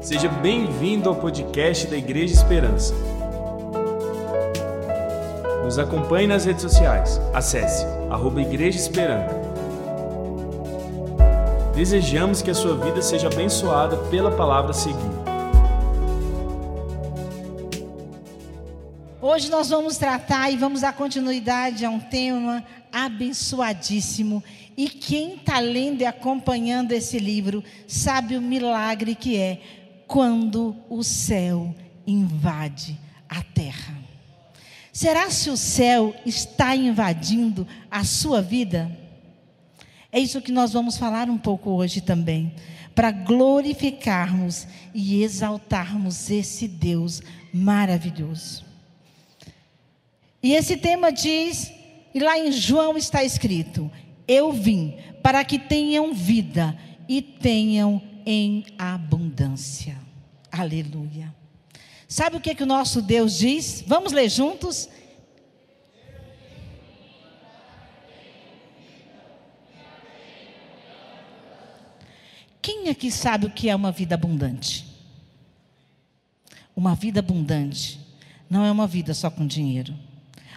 Seja bem-vindo ao podcast da Igreja Esperança. Nos acompanhe nas redes sociais. Acesse arroba Igreja Esperança. Desejamos que a sua vida seja abençoada pela palavra seguinte. Hoje nós vamos tratar e vamos dar continuidade a um tema abençoadíssimo. E quem está lendo e acompanhando esse livro sabe o milagre que é quando o céu invade a terra. Será se o céu está invadindo a sua vida? É isso que nós vamos falar um pouco hoje também, para glorificarmos e exaltarmos esse Deus maravilhoso. E esse tema diz, e lá em João está escrito: Eu vim para que tenham vida e tenham em abundância. Aleluia. Sabe o que, que o nosso Deus diz? Vamos ler juntos? Quem aqui sabe o que é uma vida abundante? Uma vida abundante não é uma vida só com dinheiro.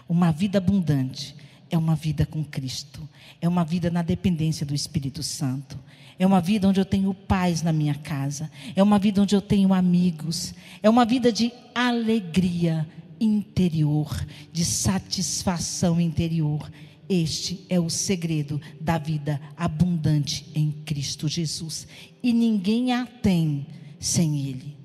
Uma vida abundante é uma vida com Cristo, é uma vida na dependência do Espírito Santo, é uma vida onde eu tenho paz na minha casa, é uma vida onde eu tenho amigos, é uma vida de alegria interior, de satisfação interior. Este é o segredo da vida abundante em Cristo Jesus. E ninguém a tem sem Ele.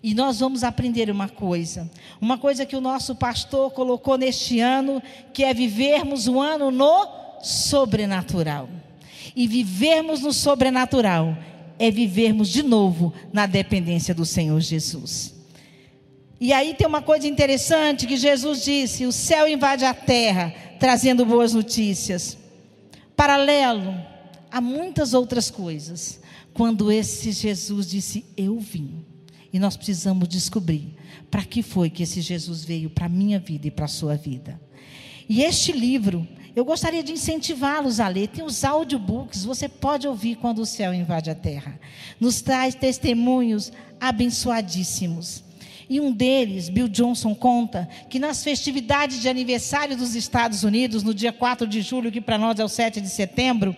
E nós vamos aprender uma coisa, uma coisa que o nosso pastor colocou neste ano, que é vivermos o ano no sobrenatural. E vivermos no sobrenatural é vivermos de novo na dependência do Senhor Jesus. E aí tem uma coisa interessante que Jesus disse: o céu invade a terra, trazendo boas notícias. Paralelo a muitas outras coisas, quando esse Jesus disse: Eu vim e nós precisamos descobrir para que foi que esse Jesus veio para a minha vida e para a sua vida. E este livro, eu gostaria de incentivá-los a ler. Tem os audiobooks, você pode ouvir quando o céu invade a terra. Nos traz testemunhos abençoadíssimos. E um deles, Bill Johnson, conta que nas festividades de aniversário dos Estados Unidos, no dia 4 de julho, que para nós é o 7 de setembro,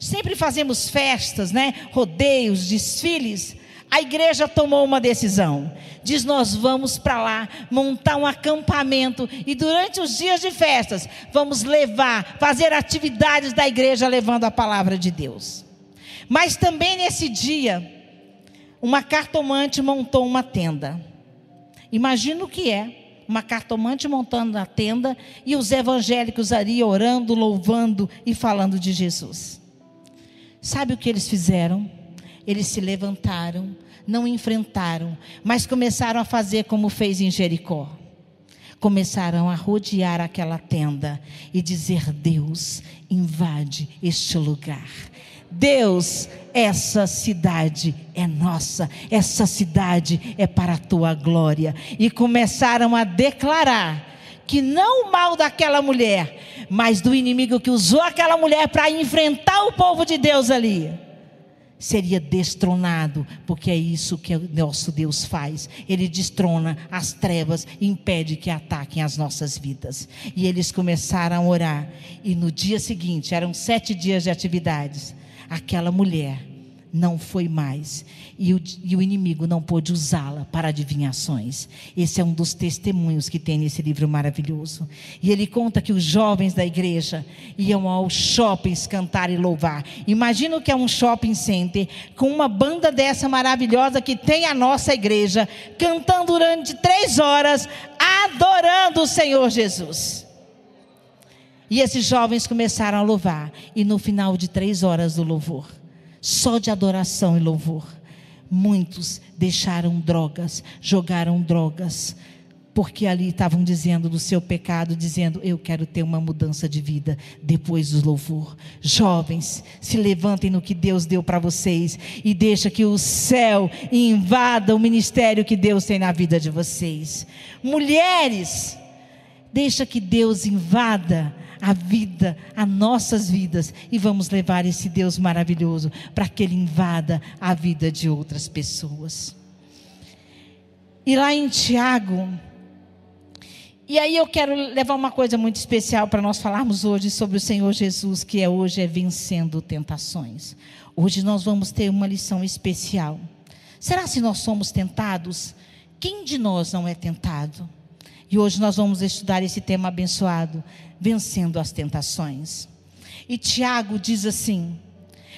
sempre fazemos festas, né? rodeios, desfiles a igreja tomou uma decisão. Diz: Nós vamos para lá montar um acampamento e durante os dias de festas vamos levar, fazer atividades da igreja levando a palavra de Deus. Mas também nesse dia, uma cartomante montou uma tenda. Imagina o que é uma cartomante montando a tenda e os evangélicos ali orando, louvando e falando de Jesus. Sabe o que eles fizeram? Eles se levantaram, não enfrentaram, mas começaram a fazer como fez em Jericó. Começaram a rodear aquela tenda e dizer: Deus, invade este lugar. Deus, essa cidade é nossa, essa cidade é para a tua glória. E começaram a declarar que não o mal daquela mulher, mas do inimigo que usou aquela mulher para enfrentar o povo de Deus ali seria destronado, porque é isso que o nosso Deus faz. Ele destrona as trevas e impede que ataquem as nossas vidas. E eles começaram a orar, e no dia seguinte, eram sete dias de atividades, aquela mulher não foi mais. E o, e o inimigo não pôde usá-la para adivinhações. Esse é um dos testemunhos que tem nesse livro maravilhoso. E ele conta que os jovens da igreja iam aos shoppings cantar e louvar. Imagina o que é um shopping center com uma banda dessa maravilhosa que tem a nossa igreja, cantando durante três horas, adorando o Senhor Jesus. E esses jovens começaram a louvar. E no final de três horas do louvor só de adoração e louvor. Muitos deixaram drogas, jogaram drogas, porque ali estavam dizendo do seu pecado, dizendo: Eu quero ter uma mudança de vida depois do louvor. Jovens, se levantem no que Deus deu para vocês e deixa que o céu invada o ministério que Deus tem na vida de vocês. Mulheres, deixa que Deus invada a vida, as nossas vidas, e vamos levar esse Deus maravilhoso para que Ele invada a vida de outras pessoas. E lá em Tiago, e aí eu quero levar uma coisa muito especial para nós falarmos hoje sobre o Senhor Jesus, que é hoje é vencendo tentações. Hoje nós vamos ter uma lição especial. Será se nós somos tentados? Quem de nós não é tentado? E hoje nós vamos estudar esse tema abençoado, vencendo as tentações. E Tiago diz assim: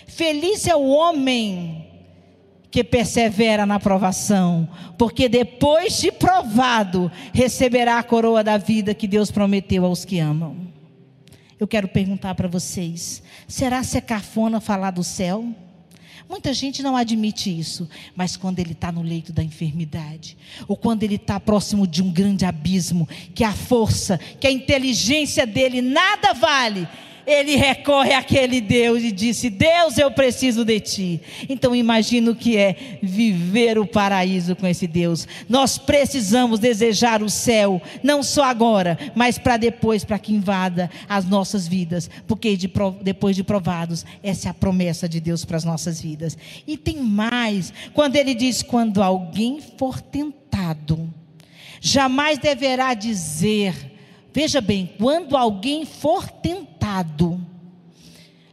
Feliz é o homem que persevera na provação, porque depois de provado, receberá a coroa da vida que Deus prometeu aos que amam. Eu quero perguntar para vocês: será se é cafona falar do céu? Muita gente não admite isso, mas quando ele está no leito da enfermidade, ou quando ele está próximo de um grande abismo, que a força, que a inteligência dele nada vale, ele recorre àquele Deus e disse: Deus, eu preciso de ti. Então imagina o que é viver o paraíso com esse Deus. Nós precisamos desejar o céu, não só agora, mas para depois, para que invada as nossas vidas, porque de, depois de provados, essa é a promessa de Deus para as nossas vidas. E tem mais, quando ele diz: quando alguém for tentado, jamais deverá dizer Veja bem, quando alguém for tentado,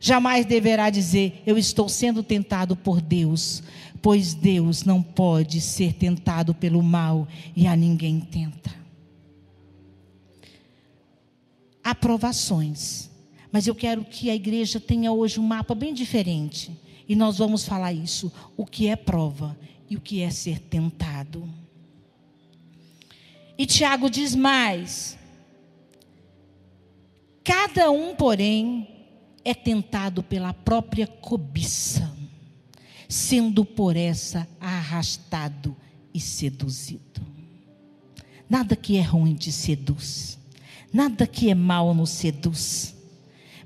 jamais deverá dizer: Eu estou sendo tentado por Deus, pois Deus não pode ser tentado pelo mal e a ninguém tenta. Aprovações. Mas eu quero que a igreja tenha hoje um mapa bem diferente. E nós vamos falar isso: o que é prova e o que é ser tentado. E Tiago diz mais: Cada um, porém, é tentado pela própria cobiça, sendo por essa arrastado e seduzido. Nada que é ruim te seduz, nada que é mal nos seduz,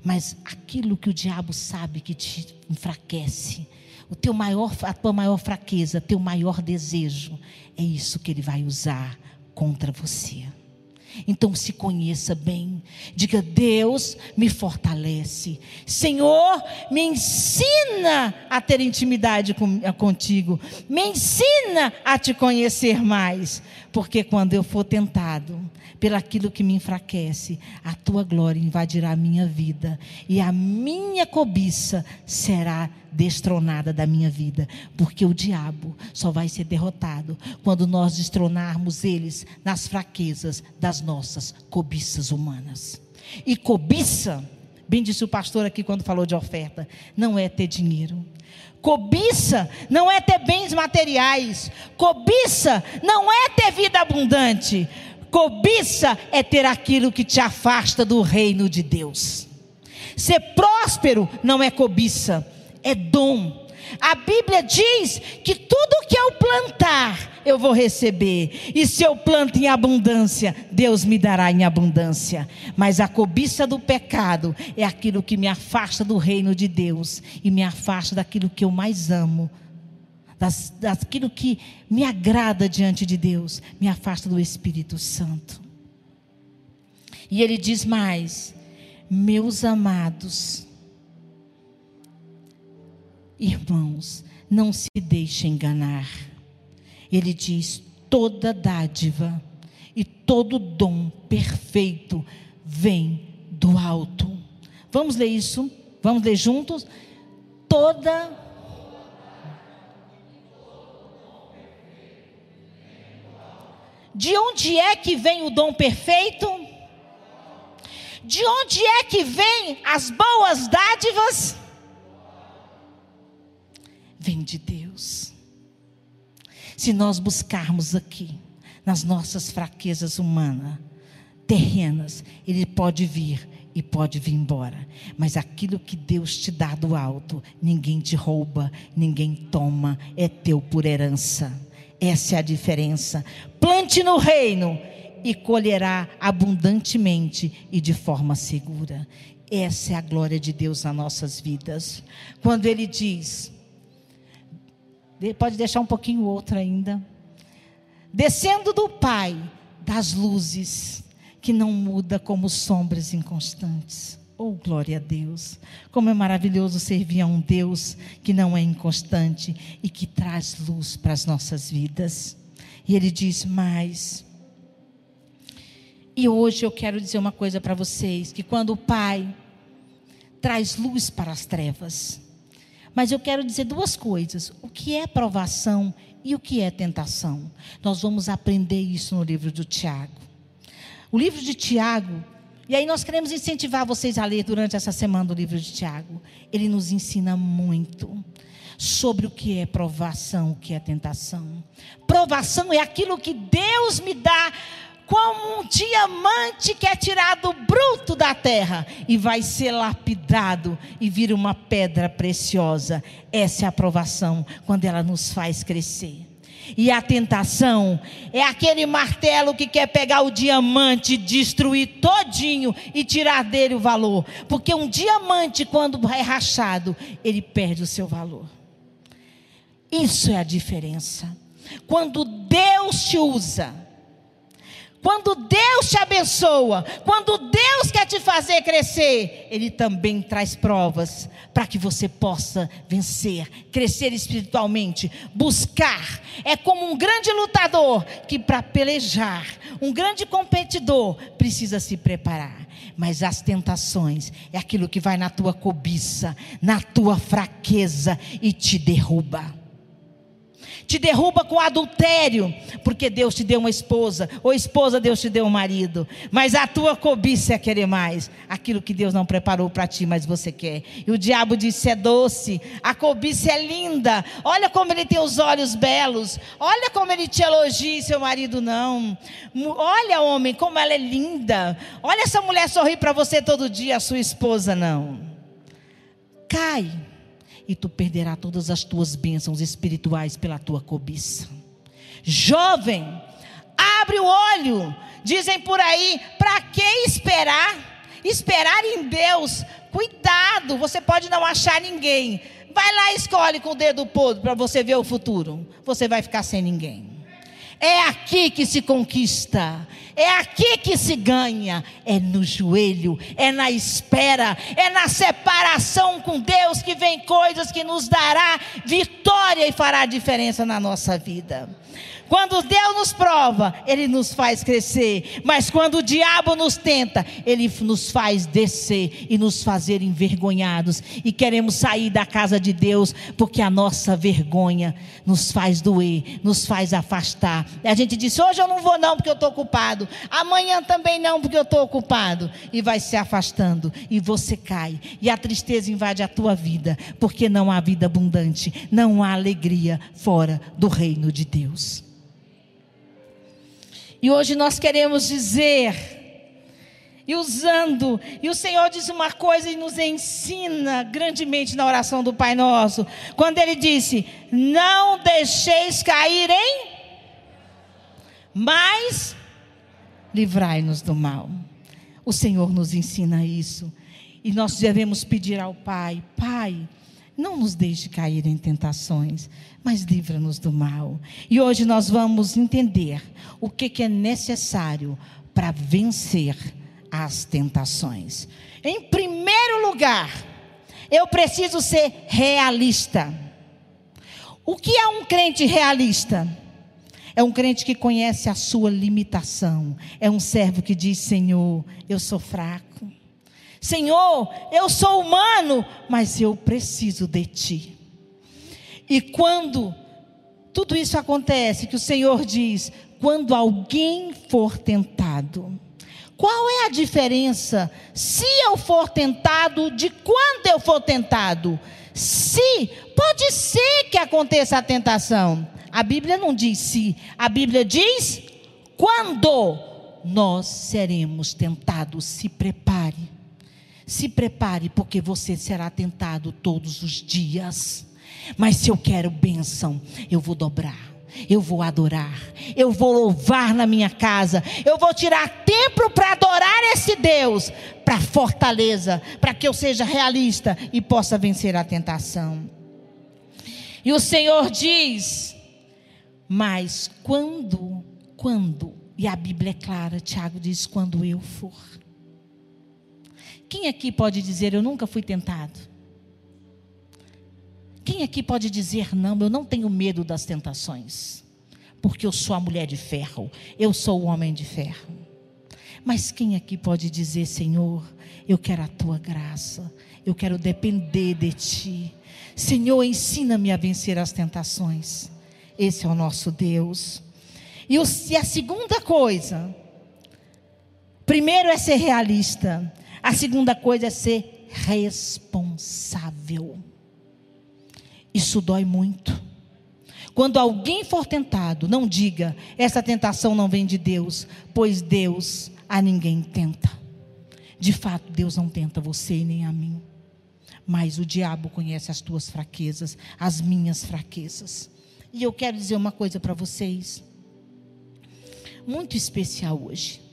mas aquilo que o diabo sabe que te enfraquece, o teu maior, a tua maior fraqueza, teu maior desejo, é isso que ele vai usar contra você. Então se conheça bem. Diga: Deus me fortalece. Senhor, me ensina a ter intimidade com, contigo. Me ensina a te conhecer mais. Porque quando eu for tentado pelaquilo que me enfraquece, a tua glória invadirá a minha vida. E a minha cobiça será destronada da minha vida, porque o diabo só vai ser derrotado quando nós destronarmos eles nas fraquezas das nossas cobiças humanas. E cobiça, bem disse o pastor aqui quando falou de oferta, não é ter dinheiro. Cobiça não é ter bens materiais. Cobiça não é ter vida abundante. Cobiça é ter aquilo que te afasta do reino de Deus. Ser próspero não é cobiça é dom. A Bíblia diz que tudo que eu plantar, eu vou receber. E se eu planto em abundância, Deus me dará em abundância. Mas a cobiça do pecado é aquilo que me afasta do reino de Deus e me afasta daquilo que eu mais amo. Das, daquilo que me agrada diante de Deus, me afasta do Espírito Santo. E ele diz mais: meus amados, Irmãos, não se deixe enganar. Ele diz: toda dádiva e todo dom perfeito vem do alto. Vamos ler isso? Vamos ler juntos? Toda De onde é que vem o dom perfeito? De onde é que vem as boas dádivas? vem de Deus. Se nós buscarmos aqui, nas nossas fraquezas humanas, terrenas, Ele pode vir e pode vir embora. Mas aquilo que Deus te dá do alto, ninguém te rouba, ninguém toma, é teu por herança. Essa é a diferença. Plante no reino e colherá abundantemente e de forma segura. Essa é a glória de Deus nas nossas vidas. Quando Ele diz Pode deixar um pouquinho outro ainda. Descendo do Pai das luzes, que não muda como sombras inconstantes. Oh, glória a Deus. Como é maravilhoso servir a um Deus que não é inconstante e que traz luz para as nossas vidas. E ele diz: Mas. E hoje eu quero dizer uma coisa para vocês: que quando o Pai traz luz para as trevas, mas eu quero dizer duas coisas: o que é provação e o que é tentação. Nós vamos aprender isso no livro do Tiago. O livro de Tiago, e aí nós queremos incentivar vocês a ler durante essa semana o livro de Tiago. Ele nos ensina muito sobre o que é provação, o que é tentação. Provação é aquilo que Deus me dá como um diamante que é tirado bruto da terra e vai ser lapidado e vira uma pedra preciosa. Essa é a aprovação quando ela nos faz crescer. E a tentação é aquele martelo que quer pegar o diamante, destruir todinho e tirar dele o valor. Porque um diamante, quando é rachado, ele perde o seu valor. Isso é a diferença. Quando Deus te usa, quando Deus te abençoa, quando Deus quer te fazer crescer, Ele também traz provas para que você possa vencer, crescer espiritualmente, buscar. É como um grande lutador que, para pelejar, um grande competidor, precisa se preparar. Mas as tentações é aquilo que vai na tua cobiça, na tua fraqueza e te derruba te derruba com adultério, porque Deus te deu uma esposa, ou esposa Deus te deu um marido, mas a tua cobiça é querer mais, aquilo que Deus não preparou para ti, mas você quer. E o diabo disse: é doce, a cobiça é linda, olha como ele tem os olhos belos, olha como ele te elogia, seu marido não. Olha, homem, como ela é linda, olha essa mulher sorrir para você todo dia, a sua esposa não. Cai e tu perderás todas as tuas bênçãos espirituais pela tua cobiça. Jovem, abre o olho. Dizem por aí, para que esperar? Esperar em Deus. Cuidado, você pode não achar ninguém. Vai lá e escolhe com o dedo podre para você ver o futuro. Você vai ficar sem ninguém. É aqui que se conquista. É aqui que se ganha, é no joelho, é na espera, é na separação com Deus que vem coisas que nos dará vitória e fará diferença na nossa vida. Quando Deus nos prova, Ele nos faz crescer. Mas quando o diabo nos tenta, Ele nos faz descer e nos fazer envergonhados. E queremos sair da casa de Deus, porque a nossa vergonha nos faz doer, nos faz afastar. E a gente diz: hoje eu não vou, não, porque eu estou ocupado. Amanhã também não, porque eu estou ocupado. E vai se afastando. E você cai. E a tristeza invade a tua vida, porque não há vida abundante, não há alegria fora do reino de Deus. E hoje nós queremos dizer, e usando, e o Senhor diz uma coisa e nos ensina grandemente na oração do Pai Nosso, quando ele disse: Não deixeis cair em, mas livrai-nos do mal. O Senhor nos ensina isso, e nós devemos pedir ao Pai: Pai, não nos deixe cair em tentações, mas livra-nos do mal. E hoje nós vamos entender o que, que é necessário para vencer as tentações. Em primeiro lugar, eu preciso ser realista. O que é um crente realista? É um crente que conhece a sua limitação. É um servo que diz: Senhor, eu sou fraco. Senhor, eu sou humano, mas eu preciso de ti. E quando tudo isso acontece, que o Senhor diz: quando alguém for tentado, qual é a diferença se eu for tentado de quando eu for tentado? Se, pode ser que aconteça a tentação. A Bíblia não diz se, a Bíblia diz quando nós seremos tentados. Se prepare. Se prepare, porque você será tentado todos os dias. Mas se eu quero bênção, eu vou dobrar. Eu vou adorar, eu vou louvar na minha casa, eu vou tirar tempo para adorar esse Deus, para fortaleza, para que eu seja realista e possa vencer a tentação. E o Senhor diz: Mas quando, quando, e a Bíblia é clara, Tiago diz: quando eu for. Quem aqui pode dizer eu nunca fui tentado? Quem aqui pode dizer não, eu não tenho medo das tentações? porque eu sou a mulher de ferro, eu sou o homem de ferro. Mas quem aqui pode dizer, Senhor, eu quero a tua graça, eu quero depender de ti. Senhor, ensina-me a vencer as tentações. Esse é o nosso Deus. E, a segunda coisa, primeiro é ser realista, a segunda coisa é ser responsável. Isso dói muito. Quando alguém for tentado, não diga, essa tentação não vem de Deus, pois Deus a ninguém tenta. De fato, Deus não tenta você e nem a mim. Mas o diabo conhece as tuas fraquezas, as minhas fraquezas. E eu quero dizer uma coisa para vocês, muito especial hoje.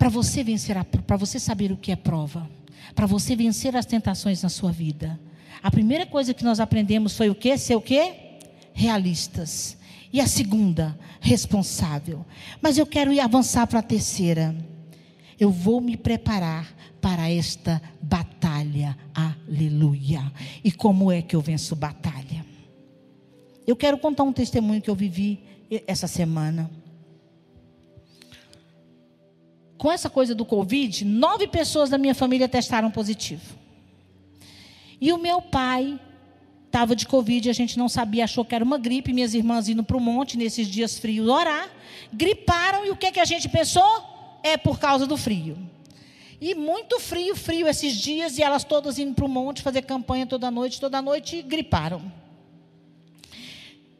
Para você vencer, para você saber o que é prova, para você vencer as tentações na sua vida. A primeira coisa que nós aprendemos foi o quê? Ser o quê? realistas. E a segunda, responsável. Mas eu quero ir avançar para a terceira. Eu vou me preparar para esta batalha. Aleluia. E como é que eu venço batalha? Eu quero contar um testemunho que eu vivi essa semana. Com essa coisa do Covid, nove pessoas da minha família testaram positivo. E o meu pai estava de Covid, a gente não sabia, achou que era uma gripe. Minhas irmãs indo para o monte nesses dias frios orar, griparam e o que, que a gente pensou? É por causa do frio. E muito frio, frio esses dias, e elas todas indo para o monte fazer campanha toda noite, toda noite, e griparam.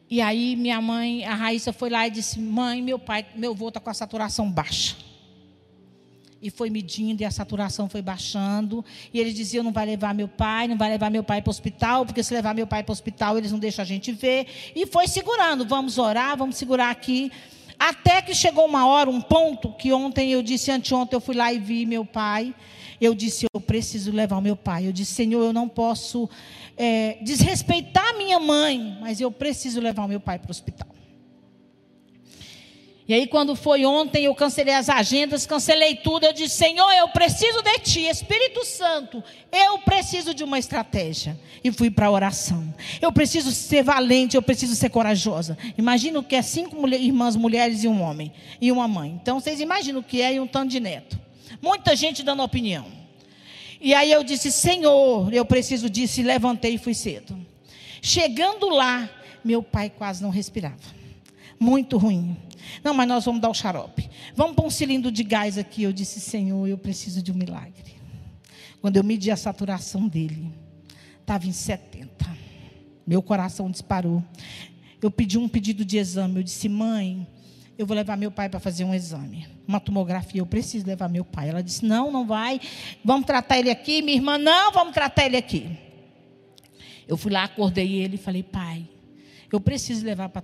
E aí minha mãe, a Raíssa, foi lá e disse: Mãe, meu pai, meu avô está com a saturação baixa e foi medindo e a saturação foi baixando. E eles diziam: não vai levar meu pai, não vai levar meu pai para o hospital, porque se levar meu pai para o hospital eles não deixam a gente ver. E foi segurando: vamos orar, vamos segurar aqui. Até que chegou uma hora, um ponto, que ontem eu disse, anteontem eu fui lá e vi meu pai. Eu disse: eu preciso levar o meu pai. Eu disse: Senhor, eu não posso é, desrespeitar minha mãe, mas eu preciso levar o meu pai para o hospital. E aí, quando foi ontem, eu cancelei as agendas, cancelei tudo. Eu disse: Senhor, eu preciso de Ti, Espírito Santo, eu preciso de uma estratégia. E fui para a oração. Eu preciso ser valente, eu preciso ser corajosa. Imagina o que é cinco mulher, irmãs mulheres e um homem, e uma mãe. Então, vocês imaginam o que é e um tanto de neto. Muita gente dando opinião. E aí eu disse: Senhor, eu preciso disso. E levantei e fui cedo. Chegando lá, meu pai quase não respirava. Muito ruim. Não, mas nós vamos dar o xarope. Vamos pôr um cilindro de gás aqui. Eu disse, Senhor, eu preciso de um milagre. Quando eu medi a saturação dele, estava em 70. Meu coração disparou. Eu pedi um pedido de exame. Eu disse, mãe, eu vou levar meu pai para fazer um exame. Uma tomografia, eu preciso levar meu pai. Ela disse, não, não vai. Vamos tratar ele aqui. Minha irmã, não, vamos tratar ele aqui. Eu fui lá, acordei ele e falei, pai, eu preciso levar para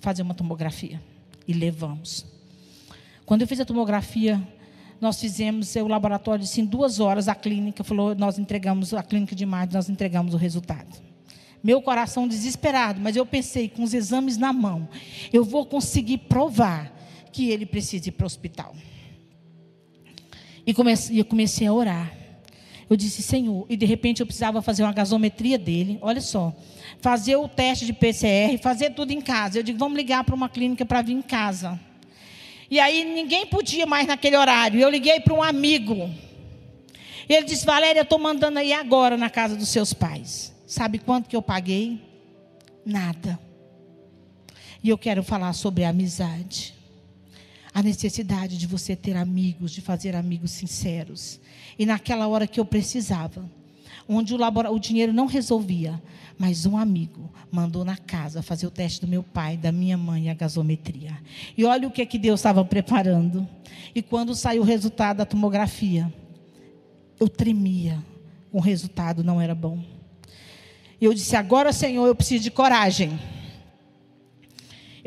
fazer uma tomografia e levamos. Quando eu fiz a tomografia, nós fizemos o laboratório disse, em duas horas, a clínica falou, nós entregamos, a clínica de imagem, nós entregamos o resultado. Meu coração desesperado, mas eu pensei, com os exames na mão, eu vou conseguir provar que ele precisa ir para o hospital. E comecei, eu comecei a orar. Eu disse, Senhor, e de repente eu precisava fazer uma gasometria dele, olha só fazer o teste de PCR, fazer tudo em casa. Eu digo, vamos ligar para uma clínica para vir em casa. E aí ninguém podia mais naquele horário. Eu liguei para um amigo. Ele disse, Valéria, eu estou mandando aí agora na casa dos seus pais. Sabe quanto que eu paguei? Nada. E eu quero falar sobre a amizade. A necessidade de você ter amigos, de fazer amigos sinceros. E naquela hora que eu precisava, onde o, o dinheiro não resolvia, mas um amigo mandou na casa fazer o teste do meu pai, da minha mãe, a gasometria. E olha o que, é que Deus estava preparando. E quando saiu o resultado da tomografia, eu tremia. O resultado não era bom. E eu disse: Agora, Senhor, eu preciso de coragem.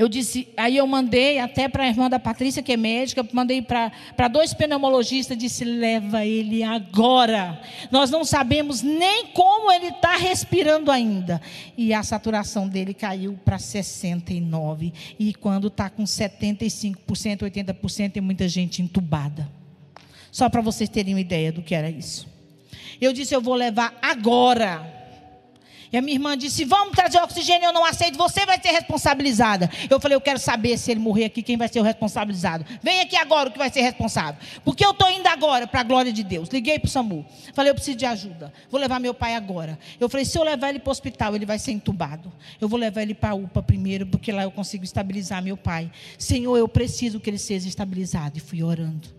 Eu disse, aí eu mandei até para a irmã da Patrícia, que é médica, mandei para dois pneumologistas, disse, leva ele agora. Nós não sabemos nem como ele está respirando ainda. E a saturação dele caiu para 69. E quando está com 75%, 80%, tem muita gente entubada. Só para vocês terem uma ideia do que era isso. Eu disse, eu vou levar agora. E a minha irmã disse: Vamos trazer oxigênio, eu não aceito, você vai ser responsabilizada. Eu falei: Eu quero saber se ele morrer aqui, quem vai ser o responsabilizado. Vem aqui agora o que vai ser responsável. Porque eu estou indo agora para a glória de Deus. Liguei para o SAMU. Falei: Eu preciso de ajuda. Vou levar meu pai agora. Eu falei: Se eu levar ele para o hospital, ele vai ser entubado. Eu vou levar ele para a UPA primeiro, porque lá eu consigo estabilizar meu pai. Senhor, eu preciso que ele seja estabilizado. E fui orando.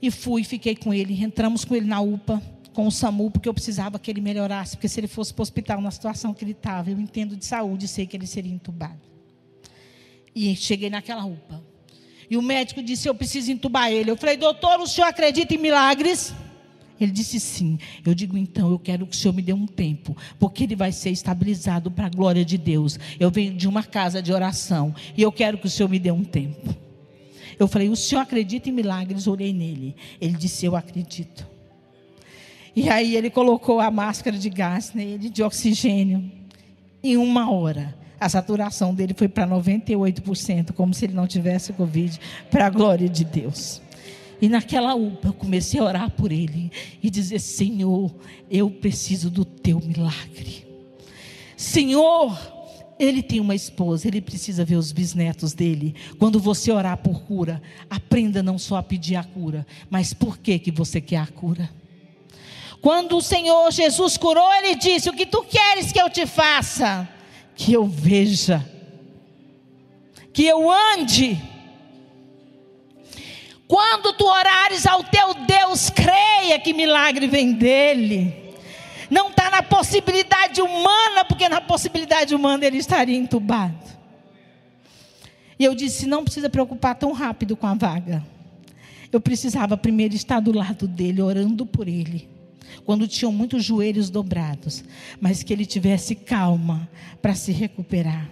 E fui, fiquei com ele. Entramos com ele na UPA com o SAMU, porque eu precisava que ele melhorasse, porque se ele fosse para o hospital na situação que ele estava, eu entendo de saúde, sei que ele seria entubado. E cheguei naquela UPA. E o médico disse: Eu preciso entubar ele. Eu falei: Doutor, o senhor acredita em milagres? Ele disse sim. Eu digo, então, eu quero que o Senhor me dê um tempo, porque ele vai ser estabilizado para a glória de Deus. Eu venho de uma casa de oração e eu quero que o Senhor me dê um tempo. Eu falei, o Senhor acredita em milagres? Orei nele. Ele disse, eu acredito. E aí ele colocou a máscara de gás nele, de oxigênio. Em uma hora, a saturação dele foi para 98%, como se ele não tivesse Covid, para a glória de Deus. E naquela UPA eu comecei a orar por ele e dizer: Senhor, eu preciso do teu milagre. Senhor, ele tem uma esposa, ele precisa ver os bisnetos dele. Quando você orar por cura, aprenda não só a pedir a cura, mas por que, que você quer a cura. Quando o Senhor Jesus curou, ele disse: O que tu queres que eu te faça? Que eu veja, que eu ande. Quando tu orares ao teu Deus, creia que milagre vem dele. Não está na possibilidade humana, porque na possibilidade humana ele estaria entubado. E eu disse: não precisa preocupar tão rápido com a vaga. Eu precisava primeiro estar do lado dele, orando por ele quando tinham muitos joelhos dobrados, mas que ele tivesse calma para se recuperar.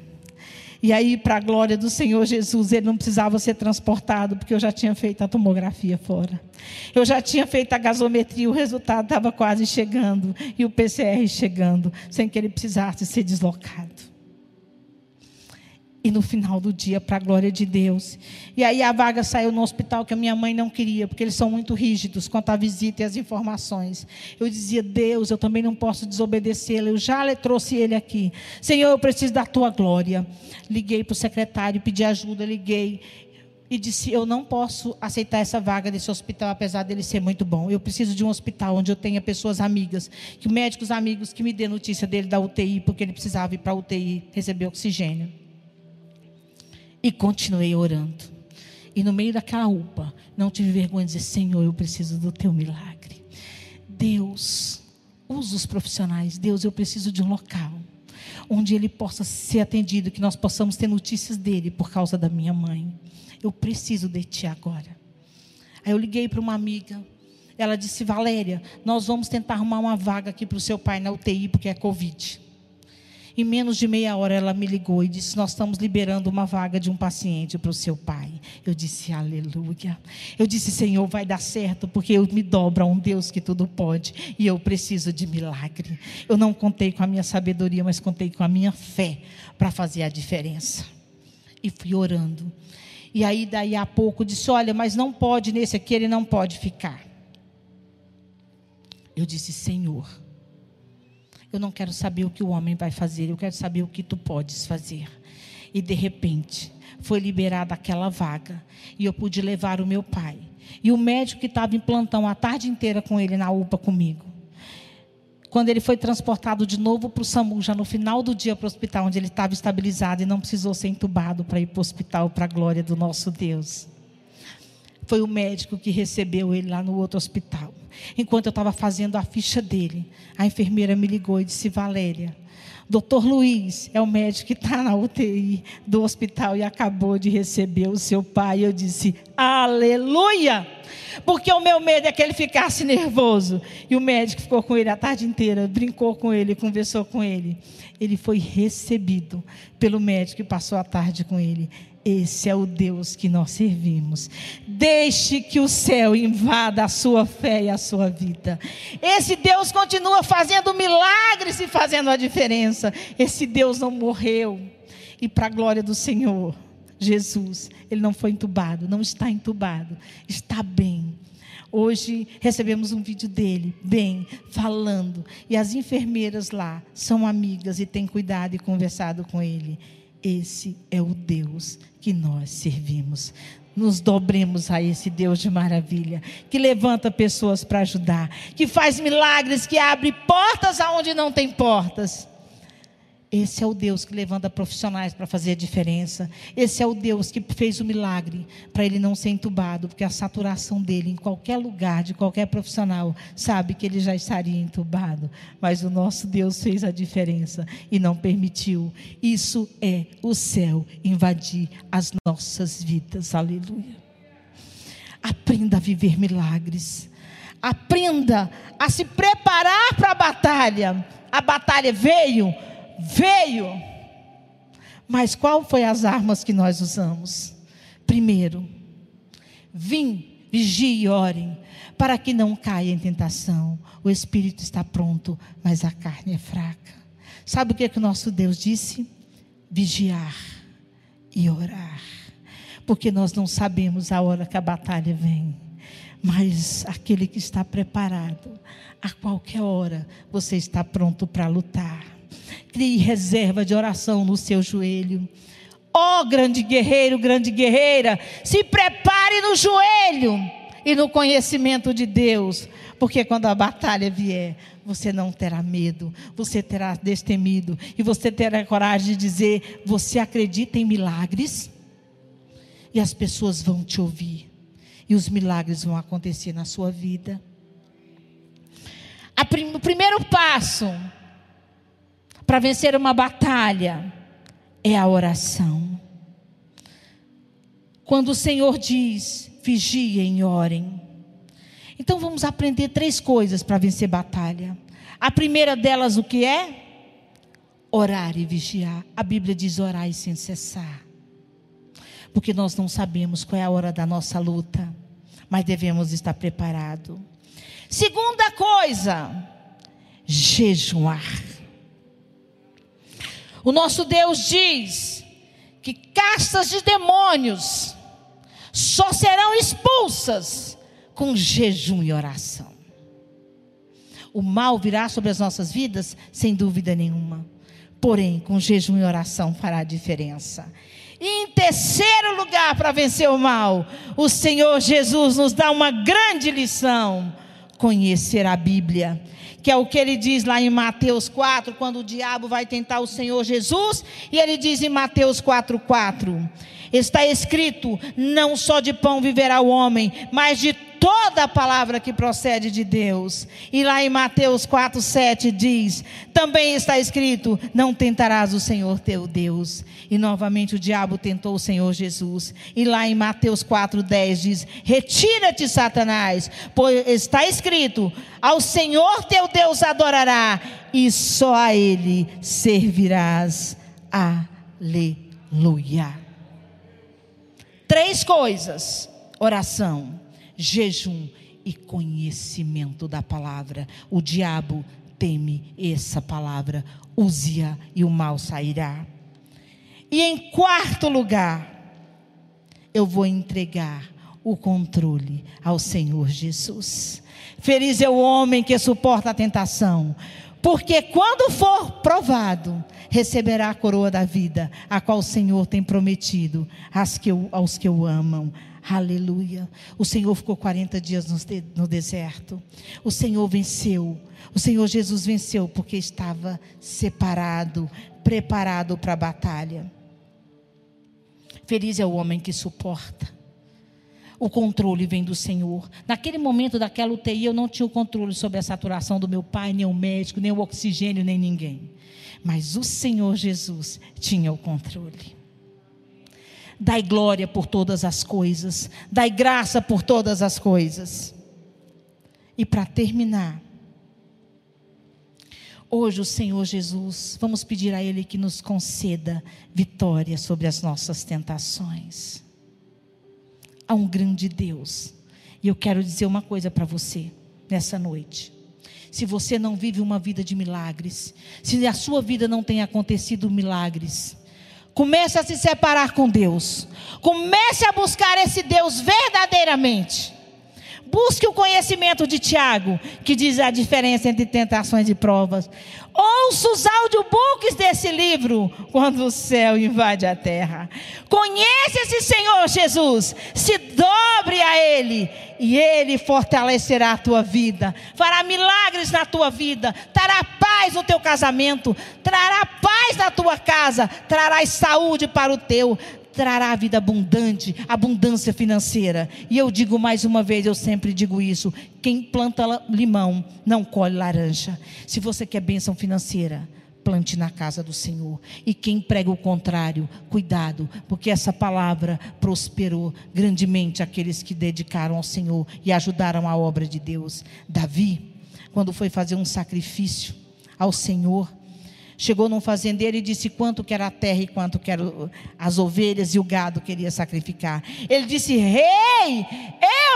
E aí, para a glória do Senhor Jesus, ele não precisava ser transportado, porque eu já tinha feito a tomografia fora. Eu já tinha feito a gasometria, o resultado estava quase chegando, e o PCR chegando, sem que ele precisasse ser deslocado e no final do dia, para a glória de Deus. E aí a vaga saiu no hospital que a minha mãe não queria, porque eles são muito rígidos quanto à visita e as informações. Eu dizia, Deus, eu também não posso desobedecê-lo. Eu já trouxe ele aqui. Senhor, eu preciso da tua glória. Liguei para o secretário, pedi ajuda, liguei. E disse: Eu não posso aceitar essa vaga desse hospital, apesar dele ser muito bom. Eu preciso de um hospital onde eu tenha pessoas amigas, que médicos amigos que me dê notícia dele da UTI, porque ele precisava ir para a UTI receber oxigênio. E continuei orando. E no meio daquela UPA, não tive vergonha de dizer: Senhor, eu preciso do teu milagre. Deus, usa os profissionais. Deus, eu preciso de um local onde ele possa ser atendido, que nós possamos ter notícias dele por causa da minha mãe. Eu preciso de ti agora. Aí eu liguei para uma amiga. Ela disse: Valéria, nós vamos tentar arrumar uma vaga aqui para o seu pai na UTI, porque é Covid. Em menos de meia hora ela me ligou e disse: Nós estamos liberando uma vaga de um paciente para o seu pai. Eu disse: Aleluia. Eu disse: Senhor, vai dar certo, porque eu me dobro a um Deus que tudo pode e eu preciso de milagre. Eu não contei com a minha sabedoria, mas contei com a minha fé para fazer a diferença. E fui orando. E aí, daí a pouco, disse: Olha, mas não pode nesse aqui, ele não pode ficar. Eu disse: Senhor eu não quero saber o que o homem vai fazer, eu quero saber o que tu podes fazer. E de repente, foi liberada aquela vaga. E eu pude levar o meu pai. E o médico que estava em plantão a tarde inteira com ele na UPA comigo. Quando ele foi transportado de novo para o SAMU, já no final do dia para o hospital, onde ele estava estabilizado e não precisou ser entubado para ir para o hospital, para a glória do nosso Deus. Foi o médico que recebeu ele lá no outro hospital. Enquanto eu estava fazendo a ficha dele, a enfermeira me ligou e disse: Valéria, doutor Luiz é o médico que está na UTI do hospital e acabou de receber o seu pai. Eu disse: Aleluia! Porque o meu medo é que ele ficasse nervoso. E o médico ficou com ele a tarde inteira, brincou com ele, conversou com ele. Ele foi recebido pelo médico e passou a tarde com ele. Esse é o Deus que nós servimos. Deixe que o céu invada a sua fé e a sua vida. Esse Deus continua fazendo milagres e fazendo a diferença. Esse Deus não morreu. E para a glória do Senhor, Jesus, ele não foi entubado, não está entubado, está bem. Hoje recebemos um vídeo dele, bem, falando. E as enfermeiras lá são amigas e têm cuidado e conversado com ele. Esse é o Deus que nós servimos. Nos dobremos a esse Deus de maravilha, que levanta pessoas para ajudar, que faz milagres, que abre portas aonde não tem portas. Esse é o Deus que levanta profissionais para fazer a diferença. Esse é o Deus que fez o milagre para ele não ser entubado, porque a saturação dele em qualquer lugar, de qualquer profissional, sabe que ele já estaria entubado. Mas o nosso Deus fez a diferença e não permitiu. Isso é o céu invadir as nossas vidas. Aleluia. Aprenda a viver milagres. Aprenda a se preparar para a batalha. A batalha veio veio. Mas qual foi as armas que nós usamos? Primeiro, vim, vigie e orem, para que não caia em tentação. O espírito está pronto, mas a carne é fraca. Sabe o que, é que o nosso Deus disse? Vigiar e orar. Porque nós não sabemos a hora que a batalha vem. Mas aquele que está preparado, a qualquer hora você está pronto para lutar. Crie reserva de oração no seu joelho. Ó oh, grande guerreiro, grande guerreira, se prepare no joelho e no conhecimento de Deus, porque quando a batalha vier, você não terá medo, você terá destemido e você terá coragem de dizer: Você acredita em milagres? E as pessoas vão te ouvir, e os milagres vão acontecer na sua vida. Prim, o primeiro passo para vencer uma batalha é a oração. Quando o Senhor diz: vigiem e orem. Então vamos aprender três coisas para vencer batalha. A primeira delas, o que é? Orar e vigiar. A Bíblia diz orar e sem cessar. Porque nós não sabemos qual é a hora da nossa luta, mas devemos estar preparados. Segunda coisa, jejuar. O nosso Deus diz que castas de demônios só serão expulsas com jejum e oração. O mal virá sobre as nossas vidas, sem dúvida nenhuma. Porém, com jejum e oração fará a diferença. E em terceiro lugar, para vencer o mal, o Senhor Jesus nos dá uma grande lição: conhecer a Bíblia que é o que ele diz lá em Mateus 4, quando o diabo vai tentar o Senhor Jesus, e ele diz em Mateus 4, 4: Está escrito: não só de pão viverá o homem, mas de toda a palavra que procede de Deus. E lá em Mateus 4, 7 diz: também está escrito: não tentarás o Senhor teu Deus. E novamente o diabo tentou o Senhor Jesus. E lá em Mateus 4, 10 diz: retira-te, Satanás, pois está escrito: ao Senhor teu Deus adorará, e só a Ele servirás. Aleluia. Três coisas: oração jejum e conhecimento da palavra. O diabo teme essa palavra, use-a e o mal sairá. E em quarto lugar, eu vou entregar o controle ao Senhor Jesus. Feliz é o homem que suporta a tentação, porque quando for provado, receberá a coroa da vida, a qual o Senhor tem prometido aos que, o amam. Aleluia. O Senhor ficou 40 dias no deserto. O Senhor venceu. O Senhor Jesus venceu porque estava separado, preparado para a batalha. Feliz é o homem que suporta. O controle vem do Senhor. Naquele momento daquela UTI, eu não tinha o controle sobre a saturação do meu pai, nem o médico, nem o oxigênio, nem ninguém. Mas o Senhor Jesus tinha o controle. Dai glória por todas as coisas, dai graça por todas as coisas. E para terminar, hoje o Senhor Jesus, vamos pedir a Ele que nos conceda vitória sobre as nossas tentações. Há um grande Deus, e eu quero dizer uma coisa para você nessa noite. Se você não vive uma vida de milagres, se a sua vida não tem acontecido milagres, Comece a se separar com Deus. Comece a buscar esse Deus verdadeiramente. Busque o conhecimento de Tiago, que diz a diferença entre tentações e provas. Ouça os audiobooks desse livro quando o céu invade a terra. Conhece esse Senhor Jesus, se dobre a Ele e Ele fortalecerá a tua vida, fará milagres na tua vida, trará paz no teu casamento, trará paz na tua casa, trará saúde para o teu, trará vida abundante, abundância financeira. E eu digo mais uma vez, eu sempre digo isso: quem planta limão não colhe laranja. Se você quer bênção financeira, plante na casa do Senhor. E quem prega o contrário, cuidado, porque essa palavra prosperou grandemente aqueles que dedicaram ao Senhor e ajudaram a obra de Deus. Davi, quando foi fazer um sacrifício ao Senhor, Chegou num fazendeiro e disse quanto que era a terra e quanto que eram as ovelhas e o gado que queria sacrificar. Ele disse: Rei,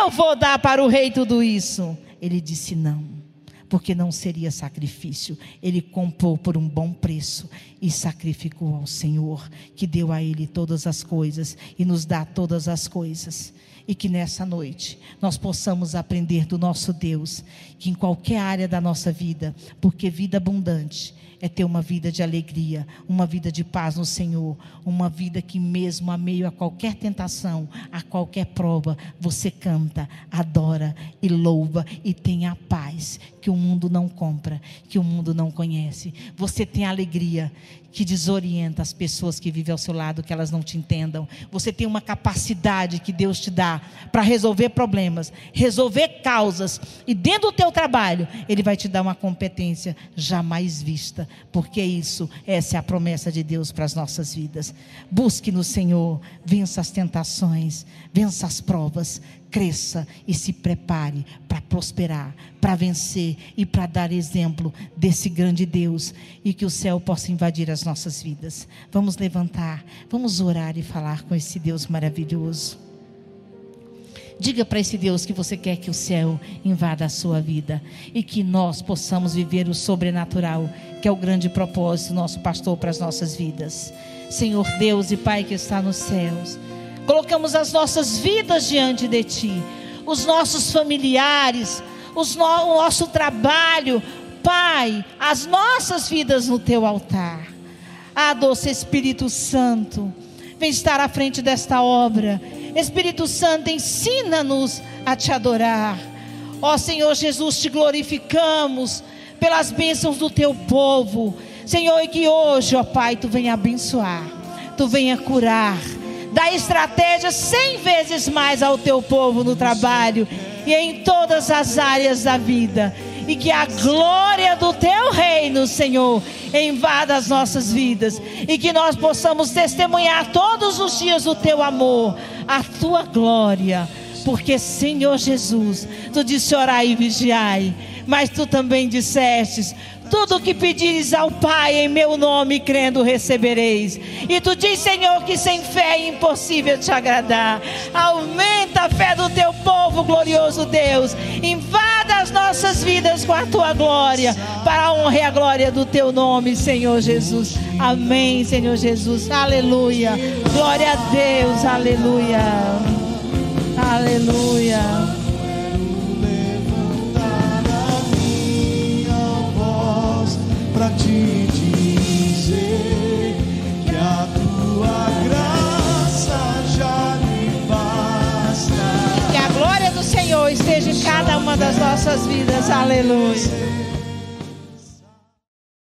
eu vou dar para o rei tudo isso. Ele disse: Não, porque não seria sacrifício. Ele comprou por um bom preço e sacrificou ao Senhor, que deu a ele todas as coisas e nos dá todas as coisas e que nessa noite nós possamos aprender do nosso Deus, que em qualquer área da nossa vida, porque vida abundante é ter uma vida de alegria, uma vida de paz no Senhor, uma vida que, mesmo a meio a qualquer tentação, a qualquer prova, você canta, adora e louva e tem a paz que o mundo não compra, que o mundo não conhece. Você tem alegria que desorienta as pessoas que vivem ao seu lado, que elas não te entendam. Você tem uma capacidade que Deus te dá para resolver problemas, resolver causas, e dentro do teu trabalho, Ele vai te dar uma competência jamais vista, porque isso, essa é a promessa de Deus para as nossas vidas. Busque no Senhor, vença as tentações, vença as provas, cresça e se prepare para prosperar, para vencer e para dar exemplo desse grande Deus e que o céu possa invadir as nossas vidas. Vamos levantar, vamos orar e falar com esse Deus maravilhoso. Diga para esse Deus que você quer que o céu invada a sua vida e que nós possamos viver o sobrenatural, que é o grande propósito do nosso pastor para as nossas vidas. Senhor Deus e Pai que está nos céus, colocamos as nossas vidas diante de Ti, os nossos familiares, os no, o nosso trabalho, Pai, as nossas vidas no Teu altar. Ah, doce Espírito Santo, vem estar à frente desta obra. Espírito Santo, ensina-nos a Te adorar. Ó Senhor Jesus, te glorificamos pelas bênçãos do Teu povo. Senhor, e que hoje, ó Pai, Tu venha abençoar, Tu venha curar dá estratégia cem vezes mais ao teu povo no trabalho e em todas as áreas da vida. E que a glória do teu reino, Senhor, invada as nossas vidas. E que nós possamos testemunhar todos os dias o teu amor, a tua glória. Porque, Senhor Jesus, tu disse orai e vigiai, mas tu também dissestes: tudo o que pedires ao Pai em meu nome, crendo, recebereis. E tu diz, Senhor, que sem fé é impossível te agradar. Aumenta a fé do teu povo, glorioso Deus. Invada as nossas vidas com a tua glória, para a honra e a glória do teu nome, Senhor Jesus. Amém, Senhor Jesus. Aleluia. Glória a Deus. Aleluia. Aleluia. Para te dizer que a tua graça já me basta. Que a glória do Senhor esteja em cada uma das nossas vidas. Aleluia.